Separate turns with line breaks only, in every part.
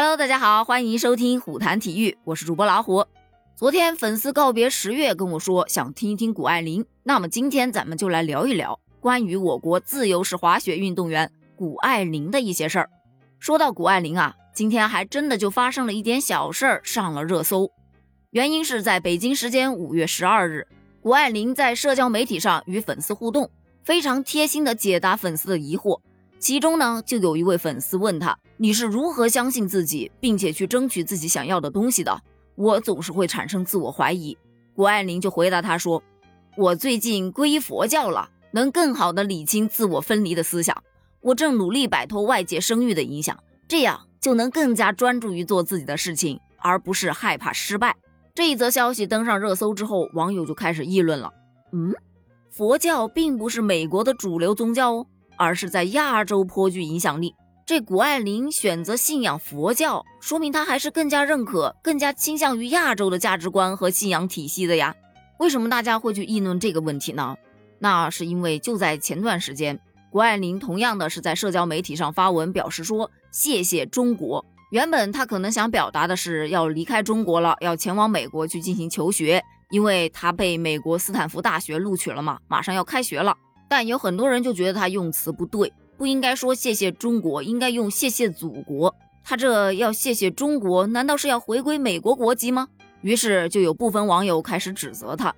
Hello，大家好，欢迎收听虎谈体育，我是主播老虎。昨天粉丝告别十月跟我说想听一听谷爱凌，那么今天咱们就来聊一聊关于我国自由式滑雪运动员谷爱凌的一些事儿。说到谷爱凌啊，今天还真的就发生了一点小事儿上了热搜，原因是在北京时间五月十二日，谷爱凌在社交媒体上与粉丝互动。非常贴心的解答粉丝的疑惑，其中呢就有一位粉丝问他：“你是如何相信自己，并且去争取自己想要的东西的？”我总是会产生自我怀疑。谷爱凌就回答他说：“我最近皈依佛教了，能更好的理清自我分离的思想。我正努力摆脱外界声誉的影响，这样就能更加专注于做自己的事情，而不是害怕失败。”这一则消息登上热搜之后，网友就开始议论了：“嗯。”佛教并不是美国的主流宗教哦，而是在亚洲颇具影响力。这谷爱凌选择信仰佛教，说明她还是更加认可、更加倾向于亚洲的价值观和信仰体系的呀。为什么大家会去议论这个问题呢？那是因为就在前段时间，谷爱凌同样的是在社交媒体上发文表示说谢谢中国。原本她可能想表达的是要离开中国了，要前往美国去进行求学。因为她被美国斯坦福大学录取了嘛，马上要开学了。但有很多人就觉得她用词不对，不应该说谢谢中国，应该用谢谢祖国。他这要谢谢中国，难道是要回归美国国籍吗？于是就有部分网友开始指责他。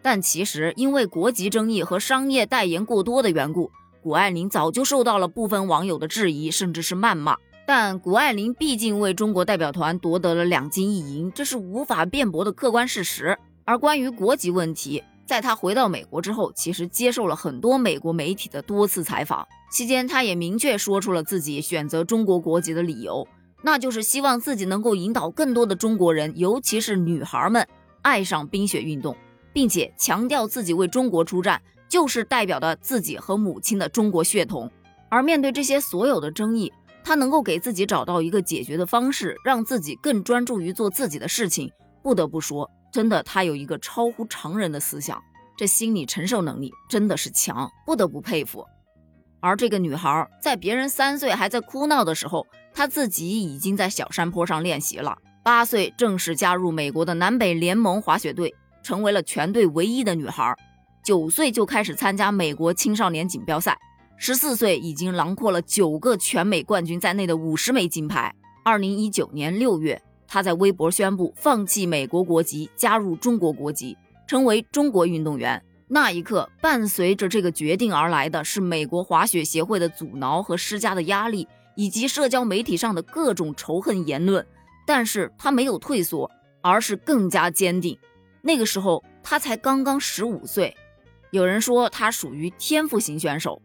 但其实因为国籍争议和商业代言过多的缘故，谷爱凌早就受到了部分网友的质疑，甚至是谩骂。但谷爱凌毕竟为中国代表团夺得了两金一银，这是无法辩驳的客观事实。而关于国籍问题，在他回到美国之后，其实接受了很多美国媒体的多次采访，期间他也明确说出了自己选择中国国籍的理由，那就是希望自己能够引导更多的中国人，尤其是女孩们爱上冰雪运动，并且强调自己为中国出战，就是代表的自己和母亲的中国血统。而面对这些所有的争议，他能够给自己找到一个解决的方式，让自己更专注于做自己的事情，不得不说。真的，他有一个超乎常人的思想，这心理承受能力真的是强，不得不佩服。而这个女孩在别人三岁还在哭闹的时候，她自己已经在小山坡上练习了。八岁正式加入美国的南北联盟滑雪队，成为了全队唯一的女孩。九岁就开始参加美国青少年锦标赛，十四岁已经囊括了九个全美冠军在内的五十枚金牌。二零一九年六月。他在微博宣布放弃美国国籍，加入中国国籍，成为中国运动员。那一刻，伴随着这个决定而来的是美国滑雪协会的阻挠和施加的压力，以及社交媒体上的各种仇恨言论。但是他没有退缩，而是更加坚定。那个时候他才刚刚十五岁。有人说他属于天赋型选手，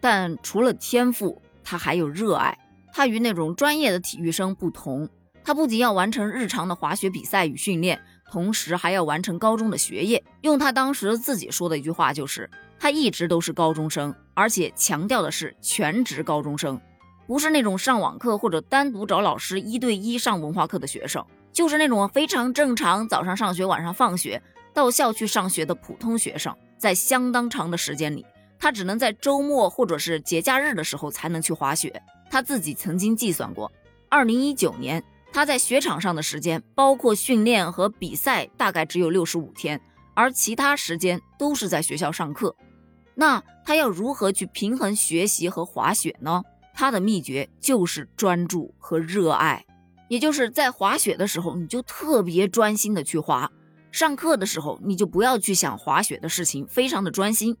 但除了天赋，他还有热爱。他与那种专业的体育生不同。他不仅要完成日常的滑雪比赛与训练，同时还要完成高中的学业。用他当时自己说的一句话就是：他一直都是高中生，而且强调的是全职高中生，不是那种上网课或者单独找老师一对一上文化课的学生，就是那种非常正常，早上上学，晚上放学，到校去上学的普通学生。在相当长的时间里，他只能在周末或者是节假日的时候才能去滑雪。他自己曾经计算过，二零一九年。他在雪场上的时间，包括训练和比赛，大概只有六十五天，而其他时间都是在学校上课。那他要如何去平衡学习和滑雪呢？他的秘诀就是专注和热爱，也就是在滑雪的时候，你就特别专心的去滑；上课的时候，你就不要去想滑雪的事情，非常的专心，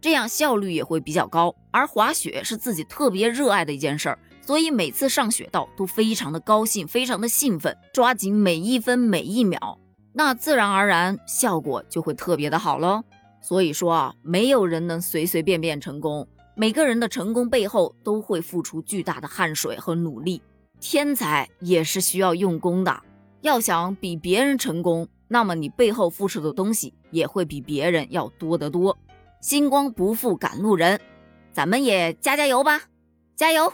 这样效率也会比较高。而滑雪是自己特别热爱的一件事儿。所以每次上雪道都非常的高兴，非常的兴奋，抓紧每一分每一秒，那自然而然效果就会特别的好喽。所以说啊，没有人能随随便便成功，每个人的成功背后都会付出巨大的汗水和努力。天才也是需要用功的，要想比别人成功，那么你背后付出的东西也会比别人要多得多。星光不负赶路人，咱们也加加油吧，加油！